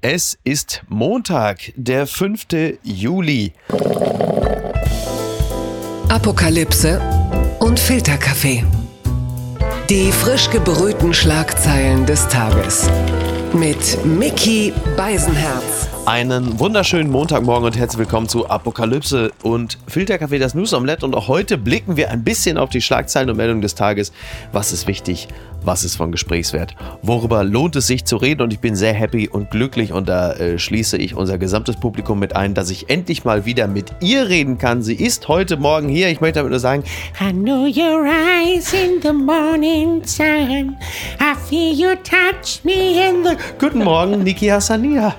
Es ist Montag, der 5. Juli. Apokalypse und Filterkaffee. Die frisch gebrühten Schlagzeilen des Tages. Mit Mickey Beisenherz. Einen wunderschönen Montagmorgen und herzlich willkommen zu Apokalypse und Filterkaffee, das News Omelette. Und auch heute blicken wir ein bisschen auf die Schlagzeilen und Meldungen des Tages. Was ist wichtig? Was ist von Gesprächswert? Worüber lohnt es sich zu reden? Und ich bin sehr happy und glücklich und da äh, schließe ich unser gesamtes Publikum mit ein, dass ich endlich mal wieder mit ihr reden kann. Sie ist heute Morgen hier. Ich möchte damit nur sagen, I know your eyes in the morning sun. I feel you touch me in the. guten Morgen, Niki Hassania.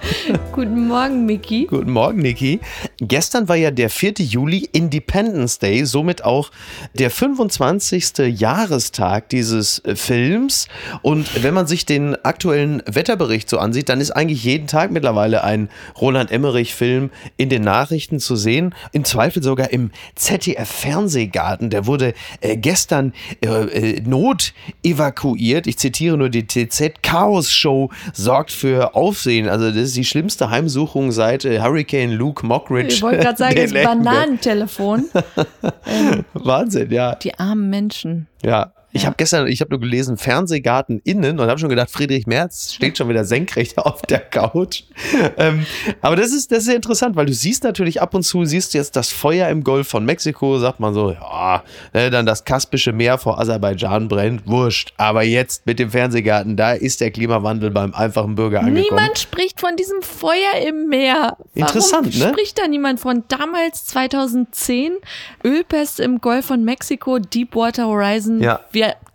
Guten Morgen, Miki. Guten Morgen, Niki. Gestern war ja der 4. Juli, Independence Day, somit auch der 25. Jahrestag dieses äh, Films. Und wenn man sich den aktuellen Wetterbericht so ansieht, dann ist eigentlich jeden Tag mittlerweile ein Roland Emmerich-Film in den Nachrichten zu sehen. Im Zweifel sogar im ZDF-Fernsehgarten. Der wurde äh, gestern äh, äh, not evakuiert. Ich zitiere nur die TZ. Chaos-Show sorgt für Aufsehen. Also das ist die schlimmste Heimsuchung seit äh, Hurricane Luke Mockridge. Ich wollte gerade sagen, das. Bananentelefon. ähm, Wahnsinn, ja. die armen Menschen. Ja. Ich habe gestern, ich habe nur gelesen, Fernsehgarten innen und habe schon gedacht, Friedrich Merz steht schon wieder senkrecht auf der Couch. ähm, aber das ist, das ist sehr interessant, weil du siehst natürlich ab und zu, siehst du jetzt das Feuer im Golf von Mexiko, sagt man so, ja, ne, dann das Kaspische Meer vor Aserbaidschan brennt, wurscht. Aber jetzt mit dem Fernsehgarten, da ist der Klimawandel beim einfachen Bürger angekommen. Niemand spricht von diesem Feuer im Meer. Warum Interessant, ne? spricht da niemand von? Damals 2010, Ölpest im Golf von Mexiko, Deepwater Horizon. Ja.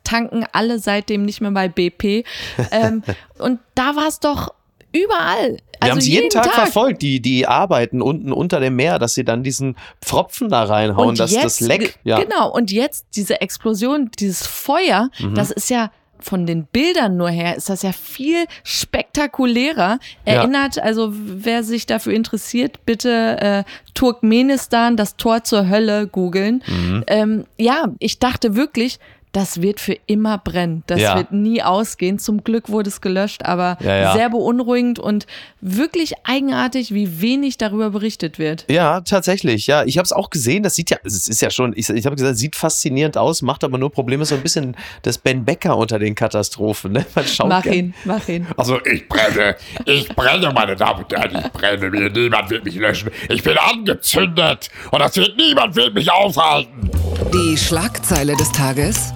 Tanken alle seitdem nicht mehr bei BP. ähm, und da war es doch überall. Wir Also haben es jeden Tag, verfolgt, die, die Arbeiten unten unter dem Meer, dass sie dann diesen Pfropfen da reinhauen, Und dass das jetzt- Leck. Ja. Mhm. Genau, und jetzt diese Explosion, dieses Feuer, das ist ja von den Bildern nur her, ist das ja viel spektakulärer. Ja. Erinnert, also wer sich dafür interessiert, bitte äh, Turkmenistan, das Tor zur Hölle googeln. Mhm. Ähm, ja, ich dachte wirklich, das wird für immer brennen. Das Ja. wird nie ausgehen. Zum Glück wurde es gelöscht, aber Ja, ja. sehr beunruhigend und wirklich eigenartig, wie wenig darüber berichtet wird. Ja, tatsächlich. Ja, ich habe es auch gesehen. Das sieht ja, es ist ja schon, ich, ich habe gesagt, sieht faszinierend aus, macht aber nur Probleme. So ein bisschen das Ben Becker unter den Katastrophen. Ne? Man schaut Mach gern- ihn, mach ihn. Also ich brenne, ich brenne, meine Damen und Herren, ich brenne mir, niemand wird mich löschen. Ich bin angezündet und das wird niemand wird mich aufhalten. Die Schlagzeile des Tages.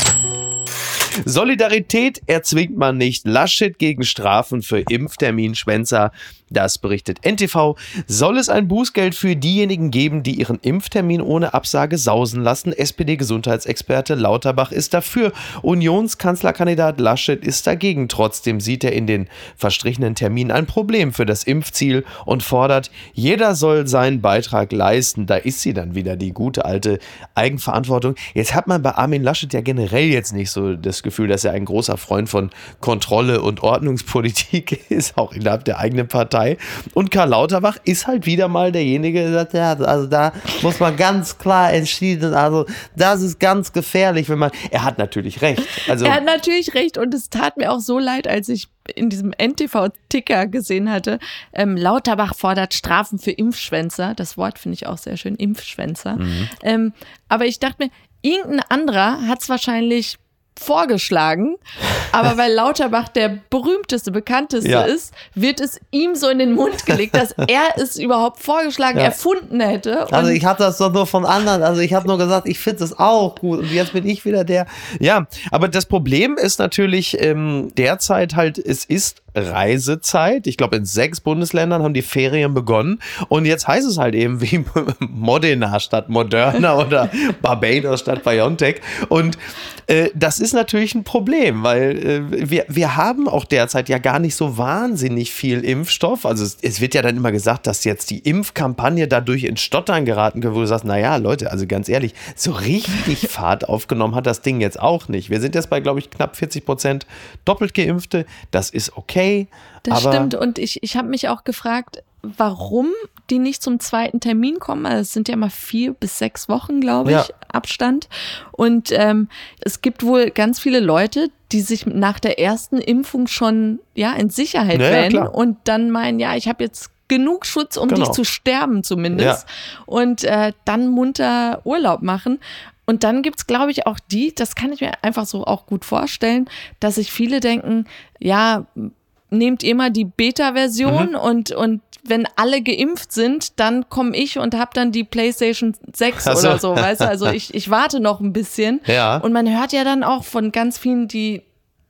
Solidarität erzwingt man nicht. Laschet gegen Strafen für Impfterminschwänzer. Das berichtet NTV. Soll es ein Bußgeld für diejenigen geben, die ihren Impftermin ohne Absage sausen lassen? SPD-Gesundheitsexperte Lauterbach ist dafür. Unionskanzlerkandidat Laschet ist dagegen. Trotzdem sieht er in den verstrichenen Terminen ein Problem für das Impfziel und fordert, jeder soll seinen Beitrag leisten. Da ist sie dann wieder, die gute alte Eigenverantwortung. Jetzt hat man bei Armin Laschet ja generell jetzt nicht so das Gefühl, dass er ein großer Freund von Kontrolle und Ordnungspolitik ist, auch innerhalb der eigenen Partei. Und Karl Lauterbach ist halt wieder mal derjenige, der sagt, ja, also da muss man ganz klar entschieden, also das ist ganz gefährlich, wenn man, er hat natürlich recht. Also, Er hat natürlich recht und es tat mir auch so leid, als ich in diesem NTV-Ticker gesehen hatte, ähm, Lauterbach fordert Strafen für Impfschwänzer. Das Wort finde ich auch sehr schön, Impfschwänzer. Ähm, aber ich dachte mir, irgendein anderer hat es wahrscheinlich vorgeschlagen, aber weil Lauterbach der berühmteste, bekannteste Ja. ist, wird es ihm so in den Mund gelegt, dass er es überhaupt vorgeschlagen, Ja. erfunden hätte. Also ich hatte das doch nur von anderen. Also ich habe nur gesagt, ich finde es auch gut. Und jetzt bin ich wieder der. Ja, aber das Problem ist natürlich ähm, derzeit halt, es ist Reisezeit. Ich glaube, in sechs Bundesländern haben die Ferien begonnen. Und jetzt heißt es halt eben wie Modena statt Moderna oder Barbados statt BioNTech. Und äh, das ist natürlich ein Problem, weil äh, wir, wir haben auch derzeit ja gar nicht so wahnsinnig viel Impfstoff. Also es, es wird ja dann immer gesagt, dass jetzt die Impfkampagne dadurch ins Stottern geraten könnte, wo du sagst, naja, Leute, also ganz ehrlich, so richtig Fahrt aufgenommen hat das Ding jetzt auch nicht. Wir sind jetzt bei, glaube ich, knapp 40 Prozent doppelt Geimpfte. Das ist okay. Das aber stimmt. Und ich, ich habe mich auch gefragt, warum die nicht zum zweiten Termin kommen. Also es sind ja mal vier bis sechs Wochen, glaube ich, Ja. Abstand. Und ähm, es gibt wohl ganz viele Leute, die sich nach der ersten Impfung schon ja in Sicherheit Ja, ja, wähnen klar. und dann meinen, ja, ich habe jetzt genug Schutz, um Genau. nicht zu sterben zumindest. Und äh, dann munter Urlaub machen. Und dann gibt's, glaube ich, auch die, das kann ich mir einfach so auch gut vorstellen, dass sich viele denken, ja, nehmt ihr mal die Beta-Version Mhm. und, und wenn alle geimpft sind, dann komme ich und habe dann die PlayStation 6 Ach so. oder so, weißt du? Also ich, ich warte noch ein bisschen. Ja. Und man hört ja dann auch von ganz vielen, die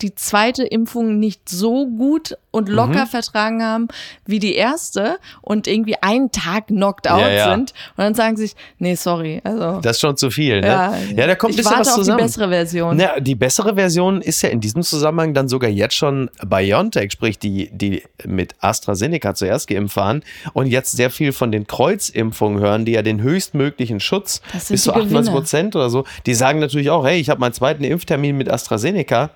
die zweite Impfung nicht so gut und locker Mhm. vertragen haben wie die erste und irgendwie einen Tag knocked out Ja, ja. sind. Und dann sagen sie sich, nee, sorry. Also, Das ist schon zu viel, ne? ja, ja da kommt ein ich bisschen warte was auf zusammen. die bessere Version. Na, die bessere Version ist ja in diesem Zusammenhang dann sogar jetzt schon BioNTech, sprich die, die mit AstraZeneca zuerst geimpft waren und jetzt sehr viel von den Kreuzimpfungen hören, die ja den höchstmöglichen Schutz bis zu die 98 Gewinner. Prozent oder so, die sagen natürlich auch, hey, ich habe meinen zweiten Impftermin mit AstraZeneca,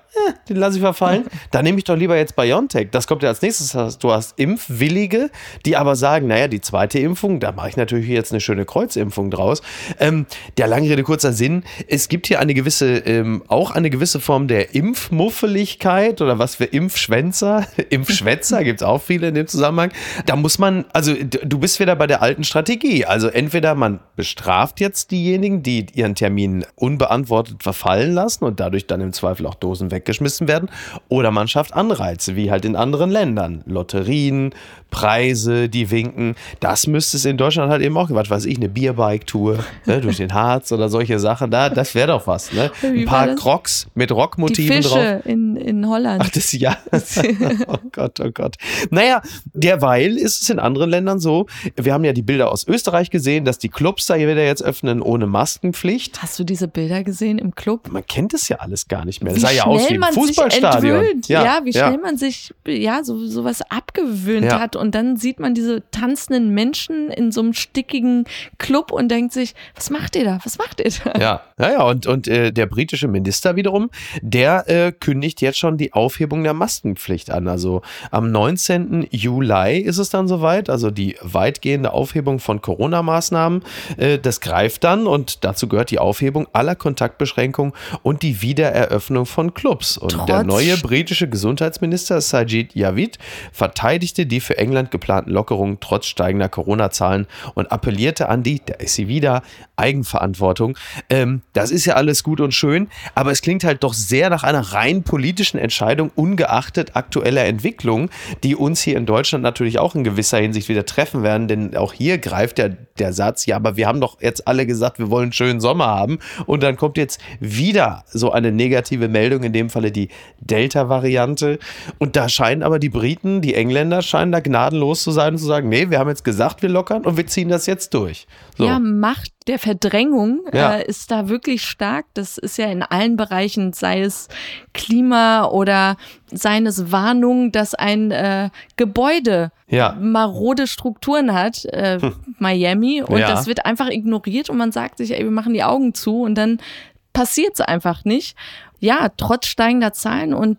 den lasse ich verfallen, dann nehme ich doch lieber jetzt BioNTech. Das kommt ja als nächstes. Du hast Impfwillige, die aber sagen, naja, die zweite Impfung, da mache ich natürlich jetzt eine schöne Kreuzimpfung draus. Ähm, der lange Rede, kurzer Sinn, es gibt hier eine gewisse, ähm, auch eine gewisse Form der Impfmuffeligkeit oder was für Impfschwänzer, Impfschwätzer gibt es auch viele in dem Zusammenhang. Da muss man, also du bist wieder bei der alten Strategie. Also entweder man bestraft jetzt diejenigen, die ihren Termin unbeantwortet verfallen lassen und dadurch dann im Zweifel auch Dosen weggeschmissen werden, oder man schafft Anreize, wie halt in anderen Ländern. Lotterien, Preise, die winken. Das müsste es in Deutschland halt eben auch, was weiß ich, eine Bierbike-Tour ne, durch den Harz oder solche Sachen. Da, das wäre doch was. Ne? Ein paar das? Crocs mit die Rockmotiven drauf. Fische in, in Holland. Ach, das ja. oh Gott, oh Gott. Naja, derweil ist es in anderen Ländern so. Wir haben ja die Bilder aus Österreich gesehen, dass die Clubs da wieder jetzt öffnen ohne Maskenpflicht. Hast du diese Bilder gesehen im Club? Man kennt es ja alles gar nicht mehr. Das Wie sah ja aus wie ein man sich entwöhnt. Ja, wie schnell man sich ja so sowas abgewöhnt Ja. hat und dann sieht man diese tanzenden Menschen in so einem stickigen Club und denkt sich, was macht ihr da? Was macht ihr da? Ja, ja, ja. Und, und äh, der britische Minister wiederum, der äh, kündigt jetzt schon die Aufhebung der Maskenpflicht an. Also am 19. Juli ist es dann soweit, also die weitgehende Aufhebung von Corona-Maßnahmen. Äh, das greift dann und dazu gehört die Aufhebung aller Kontaktbeschränkungen und die Wiedereröffnung von Clubs. Und der Trotz- neue britische Gesundheitsminister Sajid Javid verteidigte die für England geplanten Lockerungen trotz steigender Corona-Zahlen und appellierte an die, da ist sie wieder, Eigenverantwortung. Ähm, das ist ja alles gut und schön, aber es klingt halt doch sehr nach einer rein politischen Entscheidung, ungeachtet aktueller Entwicklungen, die uns hier in Deutschland natürlich auch in gewisser Hinsicht wieder treffen werden, denn auch hier greift ja der Satz, ja, aber wir haben doch jetzt alle gesagt, wir wollen einen schönen Sommer haben. Und dann kommt jetzt wieder so eine negative Meldung, in dem Falle die Delta-Variante und da scheinen aber die Briten, die Engländer scheinen da gnadenlos zu sein und zu sagen, nee, wir haben jetzt gesagt, wir lockern und wir ziehen das jetzt durch. So. Ja, Macht der Verdrängung Ja. äh, ist da wirklich stark. Das ist ja in allen Bereichen, sei es Klima oder seien es Warnung, dass ein äh, Gebäude Ja. marode Strukturen hat, äh, Miami, und Ja. das wird einfach ignoriert und man sagt sich, ey, wir machen die Augen zu und dann passiert es einfach nicht. Ja, trotz steigender Zahlen und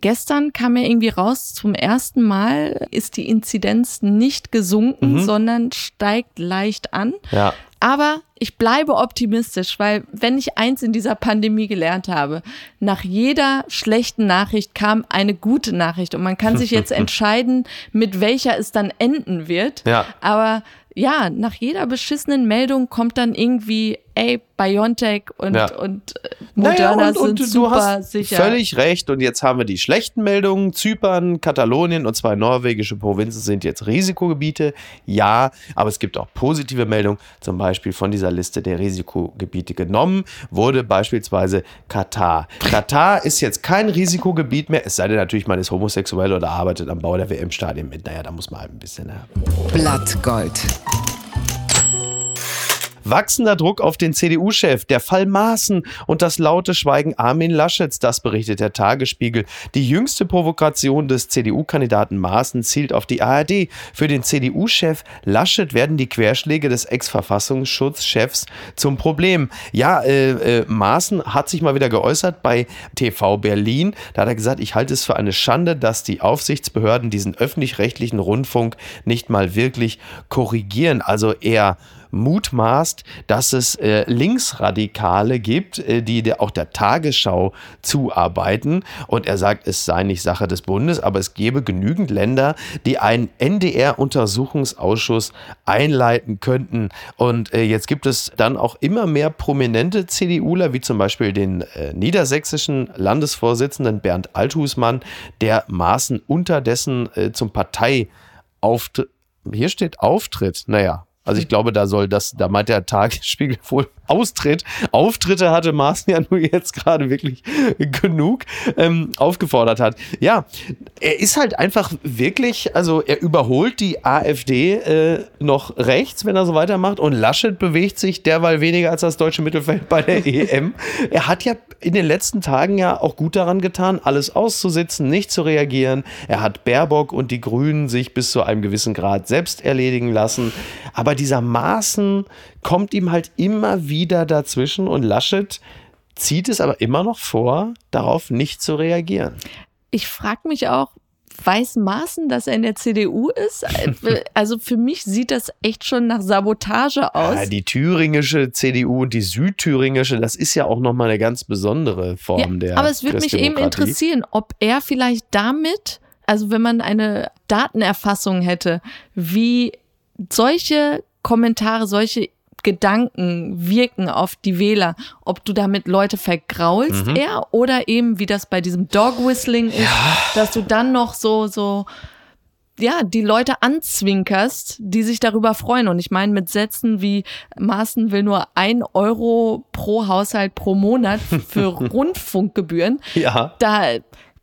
Gestern kam ja irgendwie raus, zum ersten Mal ist die Inzidenz nicht gesunken, sondern steigt leicht an. Ja. Aber ich bleibe optimistisch, weil wenn ich eins in dieser Pandemie gelernt habe, nach jeder schlechten Nachricht kam eine gute Nachricht und man kann sich jetzt entscheiden, mit welcher es dann enden wird. Ja. Aber ja, nach jeder beschissenen Meldung kommt dann irgendwie, ey, BioNTech und, Ja. und äh, Moderna Naja, und, und sind du super hast sicher. völlig recht. Und jetzt haben wir die schlechten Meldungen. Zypern, Katalonien und zwei norwegische Provinzen sind jetzt Risikogebiete. Ja, aber es gibt auch positive Meldungen. Zum Beispiel von dieser Liste der Risikogebiete genommen wurde beispielsweise Katar. Katar ist jetzt kein Risikogebiet mehr, es sei denn natürlich, man ist homosexuell oder arbeitet am Bau der WM-Stadien mit. Naja, da muss man halt ein bisschen. Ja. Blattgold. Wachsender Druck auf den CDU-Chef, der Fall Maaßen und das laute Schweigen Armin Laschets, das berichtet der Tagesspiegel. Die jüngste Provokation des CDU-Kandidaten Maaßen zielt auf die ARD. Für den CDU-Chef Laschet werden die Querschläge des Ex-Verfassungsschutzchefs zum Problem. Ja, äh, äh, Maaßen hat sich mal wieder geäußert bei TV Berlin. Da hat er gesagt, ich halte es für eine Schande, dass die Aufsichtsbehörden diesen öffentlich-rechtlichen Rundfunk nicht mal wirklich korrigieren. Also er mutmaßt, dass es äh, Linksradikale gibt, äh, die der, auch der Tagesschau zuarbeiten. Und er sagt, es sei nicht Sache des Bundes, aber es gebe genügend Länder, die einen NDR-Untersuchungsausschuss einleiten könnten. Und äh, jetzt gibt es dann auch immer mehr prominente CDUler, wie zum Beispiel den äh, niedersächsischen Landesvorsitzenden Bernd Althusmann, der Maßen unterdessen äh, zum Parteiauftritt hier steht Auftritt. Naja, also ich glaube, da soll das, da meint der Tagesspiegel wohl Austritt. Auftritte hatte Maaßen ja nur jetzt gerade wirklich genug ähm, aufgefordert hat. Ja, er ist halt einfach wirklich, also er überholt die AfD äh, noch rechts, wenn er so weitermacht. Und Laschet bewegt sich derweil weniger als das deutsche Mittelfeld bei der EM. Er hat ja in den letzten Tagen ja auch gut daran getan, alles auszusitzen, nicht zu reagieren. Er hat Baerbock und die Grünen sich bis zu einem gewissen Grad selbst erledigen lassen. Aber dieser Maßen kommt ihm halt immer wieder dazwischen und Laschet zieht es aber immer noch vor, darauf nicht zu reagieren. Ich frage mich auch, weiß Maaßen, dass er in der CDU ist? Also für mich sieht das echt schon nach Sabotage aus. Ja, die thüringische CDU und die südthüringische, das ist ja auch nochmal eine ganz besondere Form ja, der Aber es würde mich eben interessieren, ob er vielleicht damit, also wenn man eine Datenerfassung hätte, wie solche Kommentare, solche Gedanken wirken auf die Wähler, ob du damit Leute vergraulst Mhm. eher oder eben wie das bei diesem Dog Whistling ist, dass du dann noch so so ja, die Leute anzwinkerst, die sich darüber freuen. Und ich meine, mit Sätzen wie Maaßen will nur ein Euro pro Haushalt pro Monat für Rundfunkgebühren, Ja. da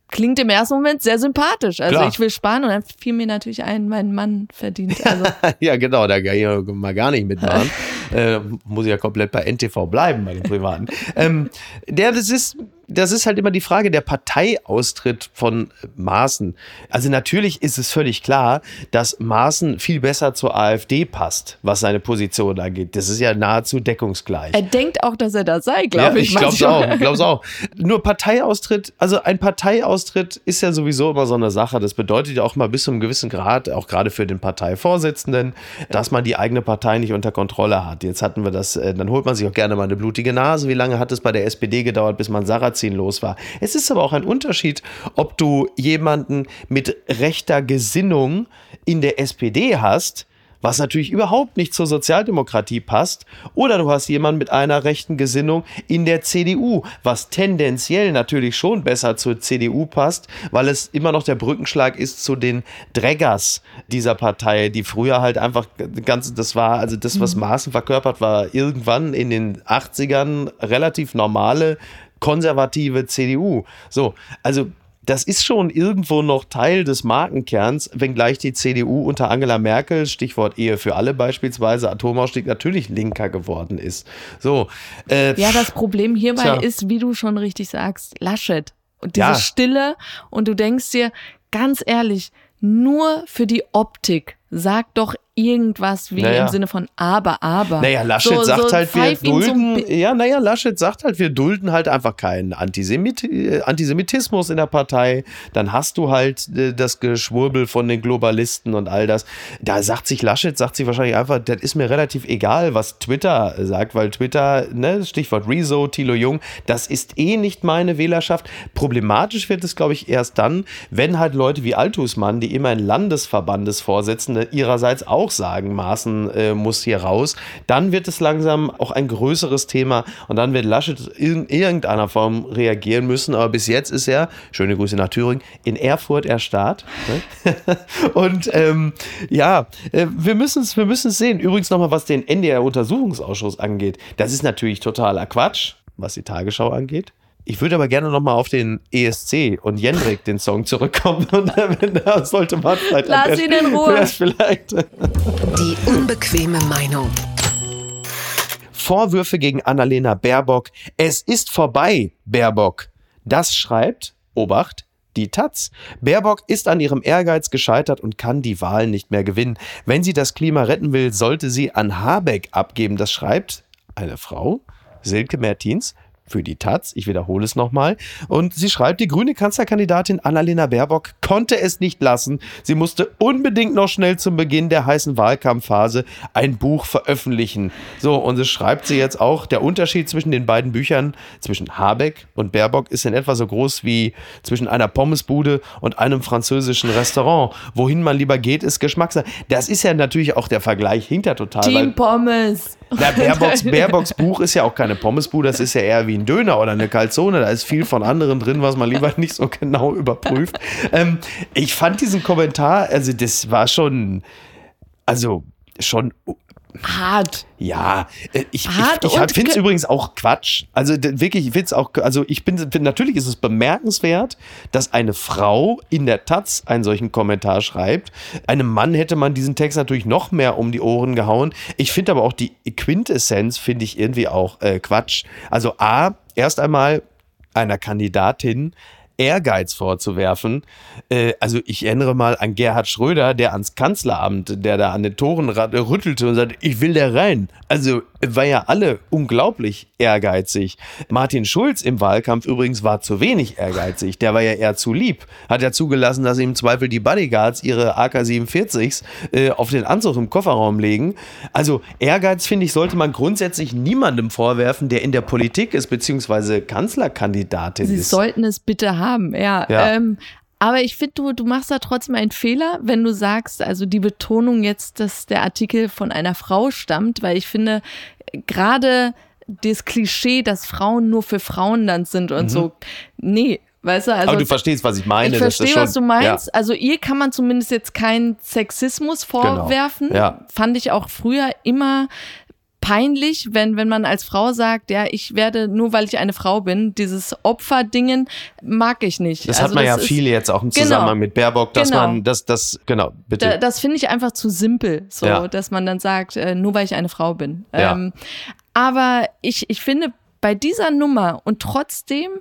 klingt im ersten Moment sehr sympathisch. Also Klar. ich will sparen und dann fiel mir natürlich ein, mein Mann verdient. Also ja, genau, da kann ich ja mal gar nicht mitmachen. äh, muss ich ja komplett bei NTV bleiben, bei den Privaten. ähm, der, das ist, das ist halt immer die Frage der Parteiaustritt von Maaßen. Also natürlich ist es völlig klar, dass Maaßen viel besser zur AfD passt, was seine Position angeht. Das ist ja nahezu deckungsgleich. er denkt auch, dass er da sei, glaube ja, ich. ich glaube es auch, glaub's auch. Nur Parteiaustritt, also ein Parteiaustritt ist ja sowieso immer so eine Sache. Das bedeutet ja auch mal bis zu einem gewissen Grad, auch gerade für den Parteivorsitzenden, dass man die eigene Partei nicht unter Kontrolle hat. Jetzt hatten wir das, äh, dann holt man sich auch gerne mal eine blutige Nase. Wie lange hat es bei der SPD gedauert, bis man Sarrazin los war? Es ist aber auch ein Unterschied, ob du jemanden mit rechter Gesinnung in der SPD hast, was natürlich überhaupt nicht zur Sozialdemokratie passt. Oder du hast jemanden mit einer rechten Gesinnung in der CDU, was tendenziell natürlich schon besser zur CDU passt, weil es immer noch der Brückenschlag ist zu den Dräggers dieser Partei, die früher halt einfach ganz, das war, also das, was Maaßen verkörpert, war irgendwann in den 80ern relativ normale konservative CDU. So, also das ist schon irgendwo noch Teil des Markenkerns, wenngleich die CDU unter Angela Merkel, Stichwort Ehe für alle beispielsweise, Atomausstieg natürlich linker geworden ist. So, äh, Ja, das Problem hierbei Tja. ist, wie du schon richtig sagst, Laschet. Und diese Ja. Stille. Und du denkst dir, ganz ehrlich, nur für die Optik, sag doch irgendwas wie Naja. im Sinne von aber, aber. Naja, Laschet So- sagt so halt, wir so dulden, ja, naja, Laschet sagt halt, wir dulden halt einfach keinen Antisemit äh, Antisemitismus in der Partei. Dann hast du halt äh, das Geschwurbel von den Globalisten und all das. Da sagt sich Laschet, sagt sich wahrscheinlich einfach, das ist mir relativ egal, was Twitter sagt, weil Twitter, ne, Stichwort Rezo, Thilo Jung, das ist eh nicht meine Wählerschaft. Problematisch wird es, glaube ich, erst dann, wenn halt Leute wie Altusmann, die immer ein Landesverbandesvorsitzende ihrerseits auch sagen, Maaßen äh, muss hier raus, dann wird es langsam auch ein größeres Thema und dann wird Laschet in irgendeiner Form reagieren müssen. Aber bis jetzt ist er, schöne Grüße nach Thüringen, in Erfurt erstarrt. Ne? und ähm, ja, äh, wir müssen es wir sehen. Übrigens nochmal, was den NDR-Untersuchungsausschuss angeht. Das ist natürlich totaler Quatsch, was die Tagesschau angeht. Ich würde aber gerne nochmal auf den ESC und Jendrik, den Song, zurückkommen. Und da sollte man vielleicht. Lass ihn in Ruhe. Vielleicht, Die unbequeme Meinung. Vorwürfe gegen Annalena Baerbock. Es ist vorbei, Baerbock. Das schreibt, Obacht, die Taz. Baerbock ist an ihrem Ehrgeiz gescheitert und kann die Wahlen nicht mehr gewinnen. Wenn sie das Klima retten will, sollte sie an Habeck abgeben. Das schreibt eine Frau, Silke Mertins, für die Taz. Ich wiederhole es nochmal. Und sie schreibt, die grüne Kanzlerkandidatin Annalena Baerbock konnte es nicht lassen. Sie musste unbedingt noch schnell zum Beginn der heißen Wahlkampfphase ein Buch veröffentlichen. So, und es schreibt sie jetzt auch, der Unterschied zwischen den beiden Büchern, zwischen Habeck und Baerbock, ist in etwa so groß wie zwischen einer Pommesbude und einem französischen Restaurant. Wohin man lieber geht, ist Geschmackssache. Das ist ja natürlich auch der Vergleich hinter total. Team Pommes. na, Baerbocks, Baerbocks Buch ist ja auch keine Pommesbude, das ist ja eher wie ein Döner oder eine Calzone. Da ist viel von anderen drin, was man lieber nicht so genau überprüft. Ähm, ich fand diesen Kommentar, also das war schon, also schon Hart. ja, äh, ich, Hart ich, ich und finde es ge- übrigens auch Quatsch. Also wirklich, ich finde es auch, also ich bin, bin, natürlich ist es bemerkenswert, dass eine Frau in der Taz einen solchen Kommentar schreibt. Einem Mann hätte man diesen Text natürlich noch mehr um die Ohren gehauen. Ich finde aber auch die Quintessenz, finde ich irgendwie auch äh, Quatsch. Also A, erst einmal einer Kandidatin Ehrgeiz vorzuwerfen. Äh, also ich erinnere mal an Gerhard Schröder, der ans Kanzleramt, der da an den Toren rüttelte und sagte, ich will da rein. Also war ja alle unglaublich ehrgeizig. Martin Schulz im Wahlkampf übrigens war zu wenig ehrgeizig. Der war ja eher zu lieb. Hat ja zugelassen, dass im Zweifel die Bodyguards ihre AK-47s äh, auf den Anzug im Kofferraum legen. Also Ehrgeiz, finde ich, sollte man grundsätzlich niemandem vorwerfen, der in der Politik ist, beziehungsweise Kanzlerkandidatin Sie ist. sollten es bitte haben, ja. Ja. Ähm, aber ich finde, du, du machst da trotzdem einen Fehler, wenn du sagst, also die Betonung jetzt, dass der Artikel von einer Frau stammt, weil ich finde, gerade das Klischee, dass Frauen nur für Frauen dann sind und so, nee, weißt du, also. Mhm. Aber du verstehst, was ich meine. ich verstehe, was du meinst. Also ihr kann man zumindest jetzt keinen Sexismus vorwerfen. Genau. Ja. Fand ich auch früher immer peinlich, wenn, wenn man als Frau sagt, ja, ich werde, nur weil ich eine Frau bin, dieses Opferdingen mag ich nicht. Das Also hat man ja ist- viel jetzt auch im Genau. Zusammenhang mit Baerbock, dass Genau. man, das, das, genau, bitte. Da, das finde ich einfach zu simpel, so, Ja. dass man dann sagt, äh, nur weil ich eine Frau bin. Ja. Ähm, aber ich, ich finde, bei dieser Nummer und trotzdem,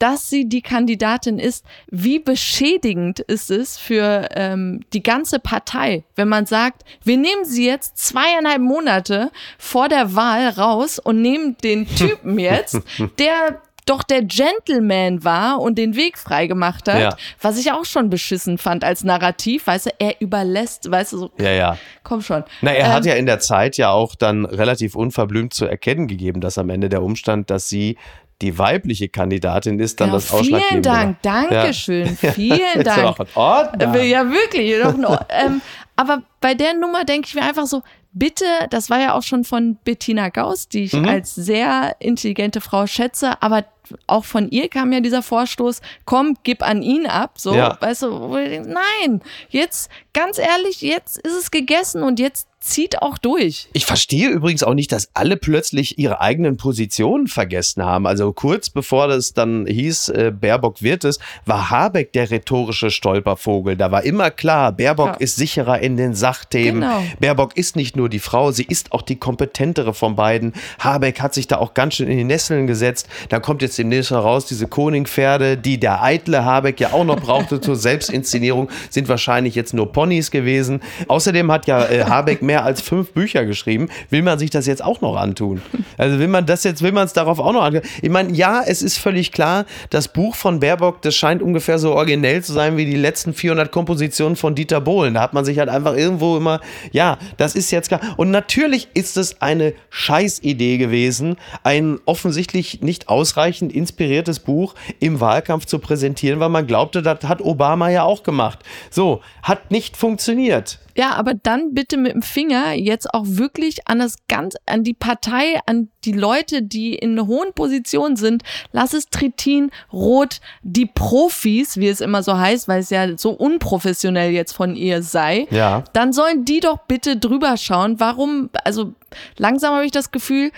dass sie die Kandidatin ist, wie beschädigend ist es für ähm, die ganze Partei, wenn man sagt, wir nehmen sie jetzt zweieinhalb Monate vor der Wahl raus und nehmen den Typen jetzt, der doch der Gentleman war und den Weg freigemacht hat, Ja. was ich auch schon beschissen fand als Narrativ, weißt du, er überlässt, weißt du, so, ja, ja. komm schon. Na, er hat Ähm, ja in der Zeit ja auch dann relativ unverblümt zu erkennen gegeben, dass am Ende der Umstand, dass sie die weibliche Kandidatin ist, dann ja, das vielen Ausschlaggebende Dank, war. Dankeschön, vielen Ist ja Dank. doch in Ordnung. Äh, Ja, wirklich. Doch, ähm, aber bei der Nummer denke ich mir einfach so, bitte, das war ja auch schon von Bettina Gauss, die Mhm. ich als sehr intelligente Frau schätze, aber auch von ihr kam ja dieser Vorstoß, komm, gib an ihn ab, so, Ja. weißt du, nein, jetzt, ganz ehrlich, jetzt ist es gegessen und jetzt zieht auch durch. Ich verstehe übrigens auch nicht, dass alle plötzlich ihre eigenen Positionen vergessen haben. Also kurz bevor das dann hieß, äh, Baerbock wird es, war Habeck der rhetorische Stolpervogel. Da war immer klar, Baerbock Ja. ist sicherer in den Sachthemen. Genau. Baerbock ist nicht nur die Frau, sie ist auch die kompetentere von beiden. Habeck hat sich da auch ganz schön in die Nesseln gesetzt. Da kommt jetzt demnächst heraus, diese Koningpferde, die der eitle Habeck ja auch noch brauchte zur Selbstinszenierung, sind wahrscheinlich jetzt nur Ponys gewesen. Außerdem hat ja äh, Habeck mehr als fünf Bücher geschrieben. Will man sich das jetzt auch noch antun? Also will man das jetzt, will man es darauf auch noch antun? Ich meine, ja, es ist völlig klar, das Buch von Baerbock, das scheint ungefähr so originell zu sein wie die letzten 400 Kompositionen von Dieter Bohlen. Da hat man sich halt einfach irgendwo immer, ja, das ist jetzt klar. Und natürlich ist es eine Scheißidee gewesen, ein offensichtlich nicht ausreichend inspiriertes Buch im Wahlkampf zu präsentieren, weil man glaubte, das hat Obama ja auch gemacht. So, hat nicht funktioniert. Ja, aber dann bitte mit dem Finger jetzt auch wirklich an das ganz, an die Partei, an die Leute, die in hohen Positionen sind. Lass es Trittin, Roth, die Profis, wie es immer so heißt, weil es ja so unprofessionell jetzt von ihr sei. Ja. Dann sollen die doch bitte drüber schauen. Warum, also langsam habe ich das Gefühl,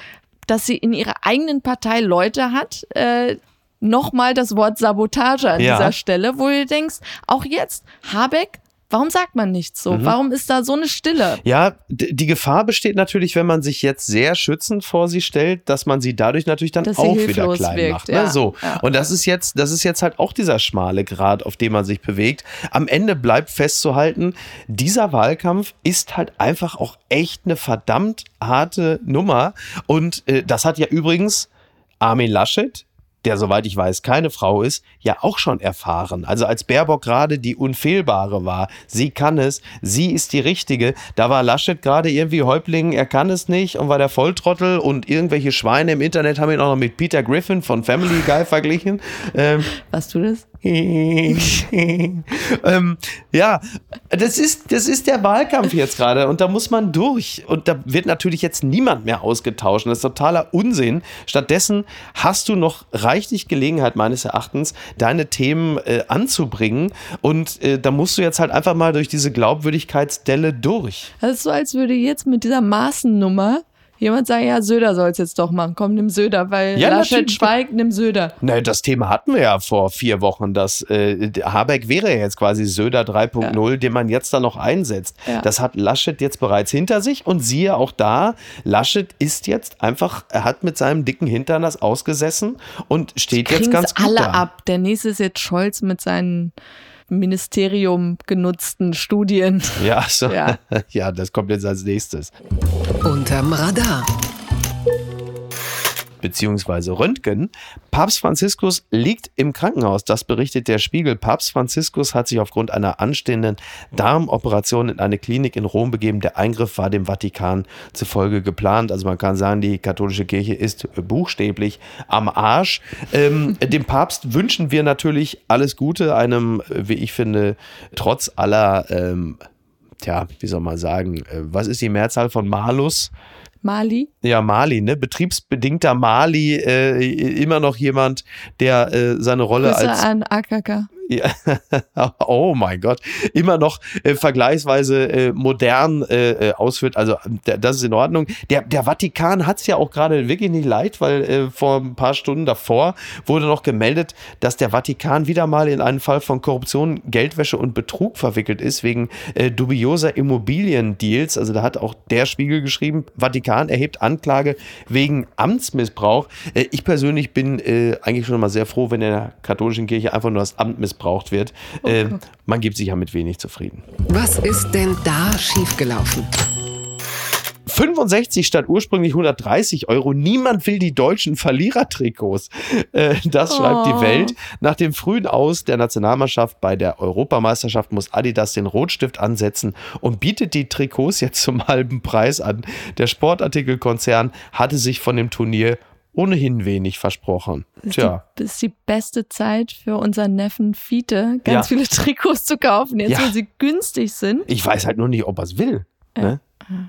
dass sie in ihrer eigenen Partei Leute hat, äh, nochmal das Wort Sabotage an Ja. dieser Stelle, wo du denkst, auch jetzt, Habeck Warum sagt man nichts so? Warum ist da so eine Stille? Ja, die Gefahr besteht natürlich, wenn man sich jetzt sehr schützend vor sie stellt, dass man sie dadurch natürlich dann Dass auch wieder klein wirkt, macht. ja, Ne? So. ja. Und das ist jetzt, das ist jetzt halt auch dieser schmale Grad, auf dem man sich bewegt. Am Ende bleibt festzuhalten, dieser Wahlkampf ist halt einfach auch echt eine verdammt harte Nummer. Und äh, das hat ja übrigens Armin Laschet, der, soweit ich weiß, keine Frau ist, ja auch schon erfahren. Also als Baerbock gerade die Unfehlbare war, sie kann es, sie ist die Richtige, da war Laschet gerade irgendwie Häuptling, er kann es nicht und war der Volltrottel und irgendwelche Schweine im Internet haben ihn auch noch mit Peter Griffin von Family Guy verglichen. Ähm, Was du das? ähm, ja, das ist, das ist der Wahlkampf jetzt gerade und da muss man durch. Und da wird natürlich jetzt niemand mehr ausgetauscht. Das ist totaler Unsinn. Stattdessen hast du noch reichlich Gelegenheit, meines Erachtens, deine Themen äh, anzubringen. Und äh, da musst du jetzt halt einfach mal durch diese Glaubwürdigkeitsdelle durch. Das ist so, als würde jetzt mit dieser Maßennummer jemand sagen, ja, Söder soll es jetzt doch machen. Komm, nimm Söder, weil Ja, Laschet natürlich. schweigt, nimm Söder. Ne, das Thema hatten wir ja vor vier Wochen, dass äh, Habeck wäre ja jetzt quasi Söder 3.0, den man jetzt da noch einsetzt. Ja. Das hat Laschet jetzt bereits hinter sich und siehe auch da, Laschet ist jetzt einfach, er hat mit seinem dicken Hintern das ausgesessen und steht jetzt ganz gut alle da. ab. Der nächste ist jetzt Scholz mit seinen Ministerium genutzten Studien. Ja, so. Ja. ja, das kommt jetzt als nächstes. Unterm Radar. Beziehungsweise Röntgen. Papst Franziskus liegt im Krankenhaus. Das berichtet der Spiegel. Papst Franziskus hat sich aufgrund einer anstehenden Darmoperation in eine Klinik in Rom begeben. Der Eingriff war dem Vatikan zufolge geplant. Also man kann sagen, die katholische Kirche ist buchstäblich am Arsch. Ähm, dem Papst wünschen wir natürlich alles Gute, einem, wie ich finde, trotz aller, ähm, tja, wie soll man sagen, äh, was ist die Mehrzahl von Malus? Mali? Ja, Mali, ne? Betriebsbedingter Mali, äh, immer noch jemand, der äh, seine Rolle Grüße als an AKK. Ja, oh mein Gott, immer noch äh, vergleichsweise äh, modern äh, äh, ausführt. Also der, das ist in Ordnung. Der, der Vatikan hat es ja auch gerade wirklich nicht leid, weil äh, vor ein paar Stunden davor wurde noch gemeldet, dass der Vatikan wieder mal in einen Fall von Korruption, Geldwäsche und Betrug verwickelt ist wegen äh, dubioser Immobiliendeals. Also da hat auch der Spiegel geschrieben, Vatikan erhebt Anklage wegen Amtsmissbrauch. Ich persönlich bin eigentlich schon mal sehr froh, wenn in der katholischen Kirche einfach nur das Amt missbraucht wird. Äh, man gibt sich ja mit wenig zufrieden. Was ist denn da schiefgelaufen? 65 statt ursprünglich 130 Euro. Niemand will die deutschen Verlierertrikots. Äh, das schreibt die Oh. Welt. Nach dem frühen Aus der Nationalmannschaft bei der Europameisterschaft muss Adidas den Rotstift ansetzen und bietet die Trikots jetzt zum halben Preis an. Der Sportartikelkonzern hatte sich von dem Turnier ohnehin wenig versprochen. Das ist, Tja. die, das ist die beste Zeit für unseren Neffen Fiete, ganz Ja. viele Trikots zu kaufen, jetzt Ja. wo sie günstig sind. Ich weiß halt nur nicht, ob er es will. Ne?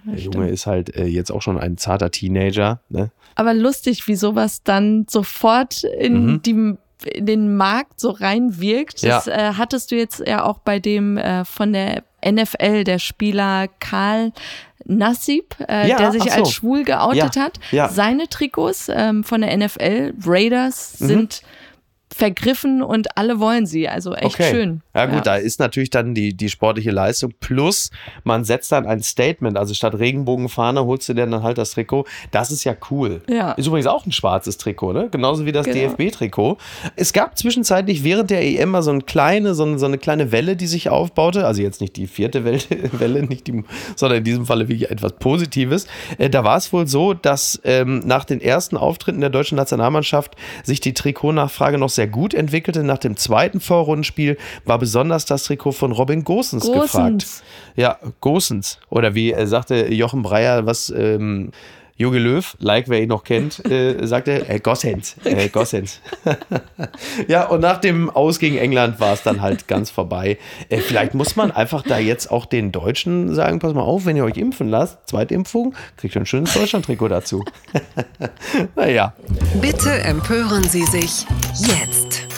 Der Junge ist halt äh, jetzt auch schon ein zarter Teenager. Ne? Aber lustig, wie sowas dann sofort in, Mhm. die, in den Markt so reinwirkt. Das Ja. äh, hattest du jetzt ja auch bei dem äh, von der NFL, der Spieler Karl Nassib, äh, Ja, der sich so. als schwul geoutet Ja, hat. ja. Seine Trikots ähm, von der NFL, Raiders, Mhm. Vergriffen und alle wollen sie. Also echt schön. Ja gut, da ist natürlich dann die, die sportliche Leistung. Plus, man setzt dann ein Statement. Also statt Regenbogenfahne holst du dir dann halt das Trikot. Das ist ja cool. Ja. Ist übrigens auch ein schwarzes Trikot, ne? Genauso wie das Genau. DFB-Trikot. Es gab zwischenzeitlich während der EM mal so eine kleine, so eine, so eine kleine Welle, die sich aufbaute. Also jetzt nicht die vierte Welle, Welle nicht die, sondern in diesem Falle wirklich etwas Positives. Äh, da war es wohl so, dass ähm, nach den ersten Auftritten der deutschen Nationalmannschaft sich die Trikotnachfrage noch sehr gut entwickelte. Nach dem zweiten Vorrundenspiel war besonders das Trikot von Robin Gosens, gefragt. Gosens. Ja, Gosens. Oder wie äh, sagte Jochen Breyer, was ähm, Jogi Löw, like wer ihn noch kennt, äh, sagte, äh, Gossens. Äh, Gossens. ja, und nach dem Aus gegen England war es dann halt ganz vorbei. Äh, vielleicht muss man einfach da jetzt auch den Deutschen sagen, pass mal auf, wenn ihr euch impfen lasst, Zweitimpfung, kriegt ihr ein schönes Deutschland-Trikot dazu. naja. Bitte empören Sie sich jetzt.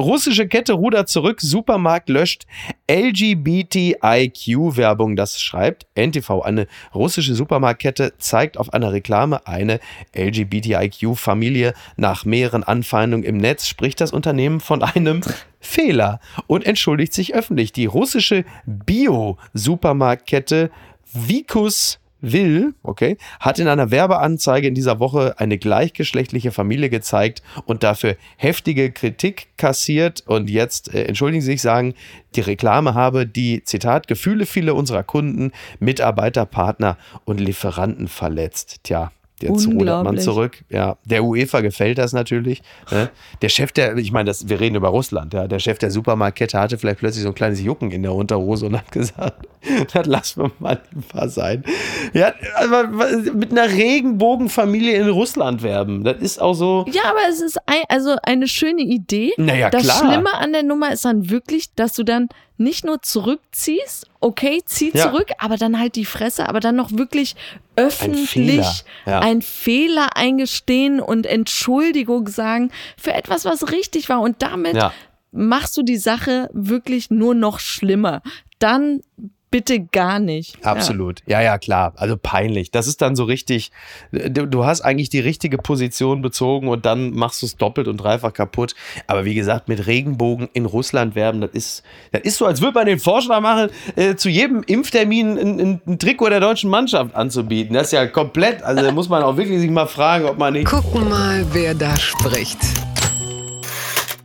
Russische Kette rudert zurück, Supermarkt löscht LGBTIQ-Werbung. Das schreibt NTV. Eine russische Supermarktkette zeigt auf einer Reklame eine LGBTIQ-Familie. Nach mehreren Anfeindungen im Netz spricht das Unternehmen von einem Fehler und entschuldigt sich öffentlich. Die russische Bio-Supermarktkette Vikus Will, okay, hat in einer Werbeanzeige in dieser Woche eine gleichgeschlechtliche Familie gezeigt und dafür heftige Kritik kassiert. Und jetzt äh, entschuldigen Sie sich, sagen, die Reklame habe die, Zitat, Gefühle vieler unserer Kunden, Mitarbeiter, Partner und Lieferanten verletzt. Tja. Jetzt rudert man zurück. Ja, der UEFA gefällt das natürlich. Ne? Der Chef der, ich meine, das, wir reden über Russland, ja. Der Chef der Supermarktkette hatte vielleicht plötzlich so ein kleines Jucken in der Unterhose und hat gesagt, das lassen wir mal lieber sein. Ja, aber mit einer Regenbogenfamilie in Russland werben. Das ist auch so. Ja, aber es ist ein, also eine schöne Idee. Naja, das klar. Schlimme an der Nummer ist dann wirklich, dass du dann nicht nur zurückziehst, okay, zieh Ja. zurück, aber dann halt die Fresse, aber dann noch wirklich öffentlich Fehler, ja. einen Fehler eingestehen und Entschuldigung sagen für etwas, was richtig war. Und damit Ja. machst du die Sache wirklich nur noch schlimmer. Dann bitte gar nicht. Absolut. Ja. ja, klar. Also peinlich. Das ist dann so richtig. Du, du hast eigentlich die richtige Position bezogen und dann machst du es doppelt und dreifach kaputt. Aber wie gesagt, mit Regenbogen in Russland werben, das ist, das ist so, als würde man den Vorschlag machen, äh, zu jedem Impftermin ein, ein, ein Trikot der deutschen Mannschaft anzubieten. Das ist ja komplett. Also da muss man auch wirklich sich mal fragen, ob man nicht. Gucken mal, wer da spricht.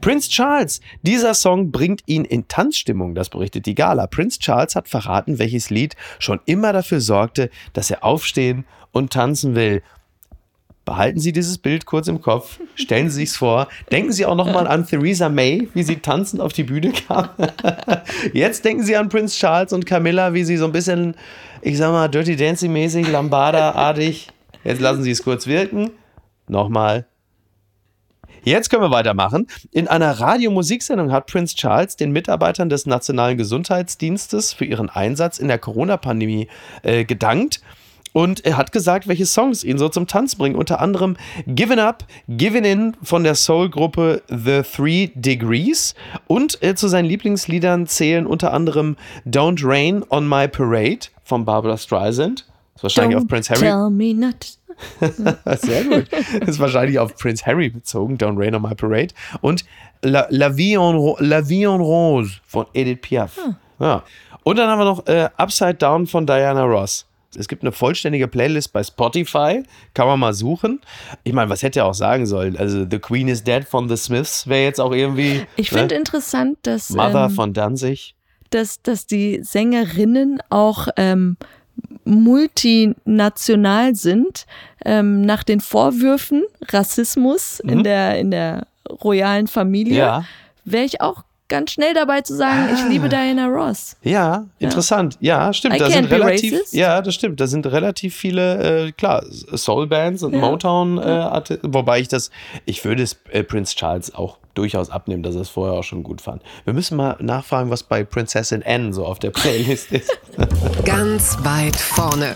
Prince Charles, dieser Song bringt ihn in Tanzstimmung, das berichtet die Gala. Prince Charles hat verraten, welches Lied schon immer dafür sorgte, dass er aufstehen und tanzen will. Behalten Sie dieses Bild kurz im Kopf, stellen Sie sich's vor, denken Sie auch nochmal an Theresa May, wie sie tanzend auf die Bühne kam. Jetzt denken Sie an Prince Charles und Camilla, wie sie so ein bisschen, ich sag mal, Dirty Dancing mäßig, Lambada-artig. Jetzt lassen Sie es kurz wirken. Nochmal. Jetzt können wir weitermachen. In einer Radiomusiksendung hat Prince Charles den Mitarbeitern des Nationalen Gesundheitsdienstes für ihren Einsatz in der Corona-Pandemie äh, gedankt. Und er hat gesagt, welche Songs ihn so zum Tanz bringen. Unter anderem Given Up, Given In von der Soul-Gruppe The Three Degrees. Und äh, zu seinen Lieblingsliedern zählen unter anderem Don't Rain on My Parade von Barbara Streisand. Das ist wahrscheinlich auf Prince Harry. Tell me not. Sehr gut. Ist wahrscheinlich auf Prince Harry bezogen, Don't Rain on My Parade. Und La, La, Vie, en, La Vie en Rose von Edith Piaf. Ja. Und dann haben wir noch äh, Upside Down von Diana Ross. Es gibt eine vollständige Playlist bei Spotify, kann man mal suchen. Ich meine, was hätte er auch sagen sollen? Also The Queen is Dead von The Smiths wäre jetzt auch irgendwie Ich ne? finde interessant, dass, Mother ähm, von Danzig. dass, dass die Sängerinnen auch ähm, multinational sind, ähm, nach den Vorwürfen Rassismus in, der, in der royalen Familie, Mhm. Ja. wäre ich auch ganz schnell dabei zu sagen, ich liebe Diana Ross. Ja, interessant. Ja, stimmt. I da sind relativ, racist. ja, das stimmt. Da sind relativ viele, äh, klar, Soul-Bands und Motown, äh, wobei ich das, ich würde es äh, Prince Charles auch durchaus abnehmen, dass er es vorher auch schon gut fand. Wir müssen mal nachfragen, was bei Prinzessin Anne so auf der Playlist ist. Ganz weit vorne.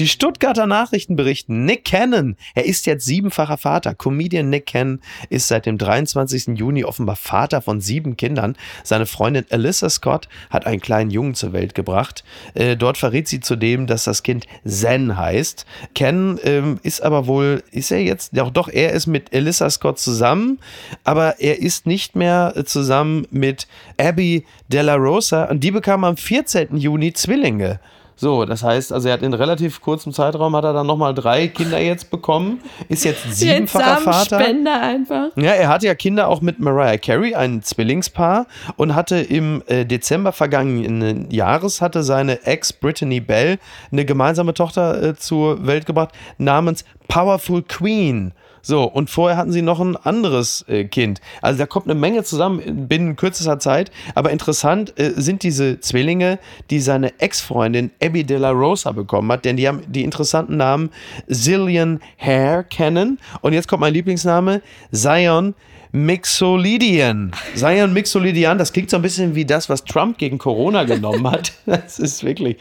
Die Stuttgarter Nachrichten berichten, Nick Cannon, er ist jetzt siebenfacher Vater. Comedian Nick Cannon ist seit dem 23. Juni offenbar Vater von sieben Kindern. Seine Freundin Alyssa Scott hat einen kleinen Jungen zur Welt gebracht. Äh, dort verrät sie zudem, dass das Kind Zen heißt. Cannon ähm, ist aber wohl, ist er jetzt, doch, doch, er ist mit Alyssa Scott zusammen, aber er ist nicht mehr äh, zusammen mit Abby Della Rosa und die bekam am 14. Juni Zwillinge. So, das heißt, also er hat in relativ kurzem Zeitraum hat er dann nochmal drei Kinder jetzt bekommen, ist jetzt siebenfacher Vater. Spender einfach. Ja, er hatte ja Kinder auch mit Mariah Carey, ein Zwillingspaar, und hatte im äh, Dezember vergangenen Jahres hatte seine Ex Brittany Bell eine gemeinsame Tochter äh, zur Welt gebracht namens Powerful Queen. So, und vorher hatten sie noch ein anderes äh, Kind. Also da kommt eine Menge zusammen binnen kürzester Zeit. Aber interessant äh, sind diese Zwillinge, die seine Ex-Freundin Abby de la Rosa bekommen hat, denn die haben die interessanten Namen Zillion Hare kennen. Und jetzt kommt mein Lieblingsname, Zion Mixolydian. Zion Mixolydian, das klingt so ein bisschen wie das, was Trump gegen Corona genommen hat. Das ist wirklich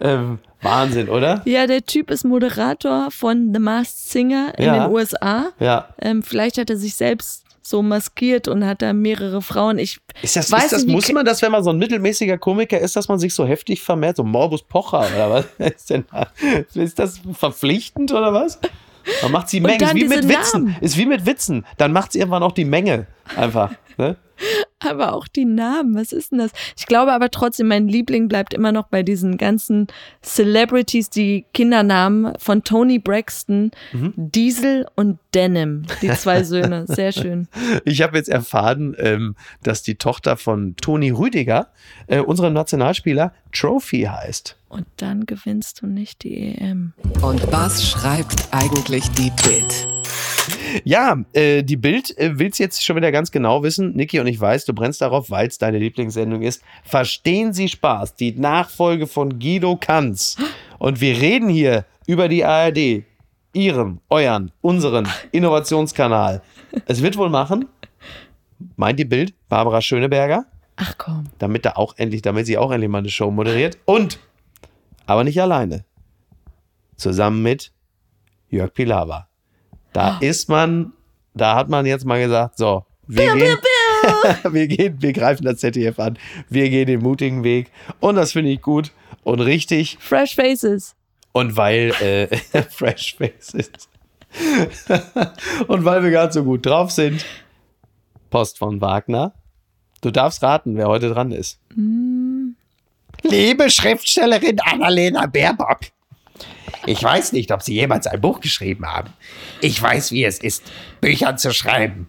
ähm, Wahnsinn, oder? Ja, der Typ ist Moderator von The Masked Singer in Ja. den USA. Ja. Ähm, vielleicht hat er sich selbst so maskiert und hat da mehrere Frauen. Ich Ist das, weiß ist das nicht, muss man das, wenn man so ein mittelmäßiger Komiker ist, dass man sich so heftig vermehrt, so Morbus Pocher oder was? Ist, denn ist das verpflichtend oder was? Man macht die Menge, ist wie mit Witzen, Namen. ist wie mit Witzen. Dann macht es irgendwann auch die Menge einfach. Ne? Aber auch die Namen, was ist denn das? Ich glaube aber trotzdem, mein Liebling bleibt immer noch bei diesen ganzen Celebrities, die Kindernamen von Tony Braxton, Mhm. Diesel und Denim, die zwei Söhne. Sehr schön. Ich habe jetzt erfahren, ähm, dass die Tochter von Toni Rüdiger, äh, unserem Nationalspieler, Trophy heißt. Und dann gewinnst du nicht die EM. Und was schreibt eigentlich die Bild? Ja, äh, die Bild äh, will's jetzt schon wieder ganz genau wissen. Niki und ich weiß, du brennst darauf, weil es deine Lieblingssendung ist. Verstehen Sie Spaß? Die Nachfolge von Guido Kanz. Und wir reden hier über die ARD. Ihrem, euren, unseren Innovationskanal. Es wird wohl machen, meint die Bild, Barbara Schöneberger, Ach komm. damit da auch endlich, damit sie auch endlich mal eine Show moderiert. Und, aber nicht alleine. Zusammen mit Jörg Pilawa. Da ist man, da hat man jetzt mal gesagt, so, wir gehen, wir gehen, wir greifen das ZDF an, wir gehen den mutigen Weg. Und das finde ich gut und richtig. Fresh Faces. Und weil äh, Fresh Faces. und weil wir gerade so gut drauf sind, Post von Wagner. Du darfst raten, wer heute dran ist. Liebe Schriftstellerin Annalena Baerbock, ich weiß nicht, ob Sie jemals ein Buch geschrieben haben. Ich weiß, wie es ist, Bücher zu schreiben.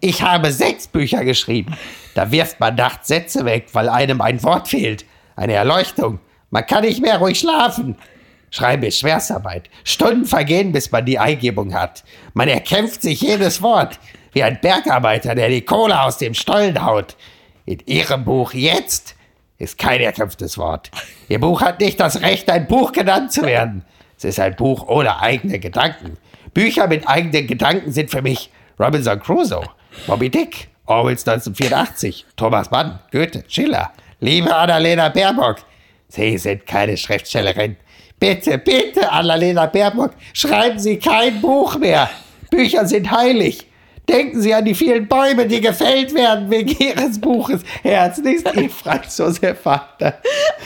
Ich habe sechs Bücher geschrieben. Da wirft man nachts Sätze weg, weil einem ein Wort fehlt. Eine Erleuchtung. Man kann nicht mehr ruhig schlafen. Schreiben ist Schwerstarbeit. Stunden vergehen, bis man die Eingebung hat. Man erkämpft sich jedes Wort. Wie ein Bergarbeiter, der die Kohle aus dem Stollen haut. In Ihrem Buch jetzt ist kein erkämpftes Wort. Ihr Buch hat nicht das Recht, ein Buch genannt zu werden. Es ist ein Buch ohne eigene Gedanken. Bücher mit eigenen Gedanken sind für mich Robinson Crusoe, Moby Dick, Orwells 1984, Thomas Mann, Goethe, Schiller. Liebe Annalena Baerbock, Sie sind keine Schriftstellerin. Bitte, bitte, Annalena Baerbock, schreiben Sie kein Buch mehr. Bücher sind heilig. Denken Sie an die vielen Bäume, die gefällt werden wegen Ihres Buches. Herzlichst, Ihr Franz Josef Wagner.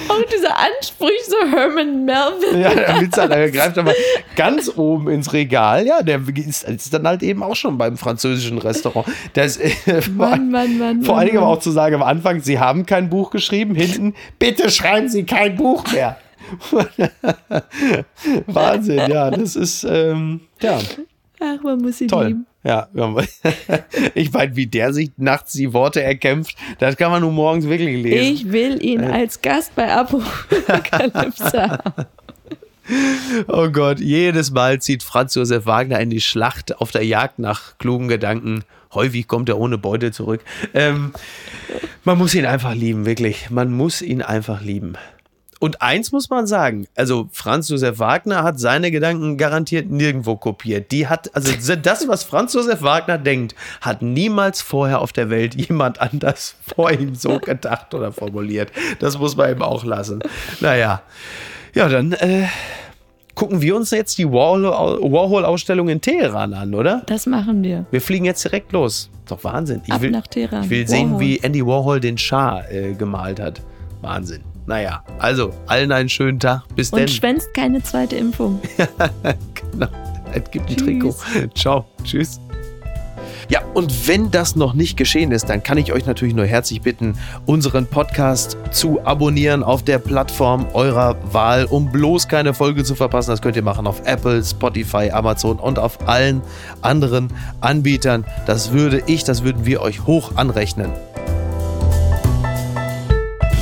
Auch dieser Anspruch, so Herman Melville. Ja, der Witz hat, er greift aber ganz oben ins Regal. Ja, der ist, ist dann halt eben auch schon beim französischen Restaurant. Das, äh, Mann, Mann, Mann. vor allen Dingen aber auch zu sagen am Anfang, Sie haben kein Buch geschrieben, hinten, bitte schreiben Sie kein Buch mehr. Wahnsinn, ja, das ist, ähm, ja, Ach, man muss sie toll. lieben. Ja, ja. ich meine, wie der sich nachts die Worte erkämpft, das kann man nur morgens wirklich lesen. Ich will ihn als Gast bei Apokalypse haben. Oh Gott, jedes Mal zieht Franz Josef Wagner in die Schlacht auf der Jagd nach klugen Gedanken. Häufig kommt er ohne Beute zurück. Ähm, man muss ihn einfach lieben, wirklich. Man muss ihn einfach lieben. Und eins muss man sagen, also Franz Josef Wagner hat seine Gedanken garantiert nirgendwo kopiert. Die hat, also das, was Franz Josef Wagner denkt, hat niemals vorher auf der Welt jemand anders vor ihm so gedacht oder formuliert. Das muss man ihm auch lassen. Naja, ja, dann äh, gucken wir uns jetzt die Warhol- Warhol-Ausstellung in Teheran an, oder? Das machen wir. Wir fliegen jetzt direkt los. Ist Doch Wahnsinn. Ich Ab will, nach Teheran. Ich will sehen, Warhol. wie Andy Warhol den Schah äh, gemalt hat. Wahnsinn. Naja, also allen einen schönen Tag. Bis Und denn. schwänzt keine zweite Impfung. Genau. Es gibt ein. Trikot. Ciao. Tschüss. Ja, und wenn das noch nicht geschehen ist, dann kann ich euch natürlich nur herzlich bitten, unseren Podcast zu abonnieren auf der Plattform eurer Wahl, um bloß keine Folge zu verpassen. Das könnt ihr machen auf Apple, Spotify, Amazon und auf allen anderen Anbietern. Das würde ich, das würden wir euch hoch anrechnen.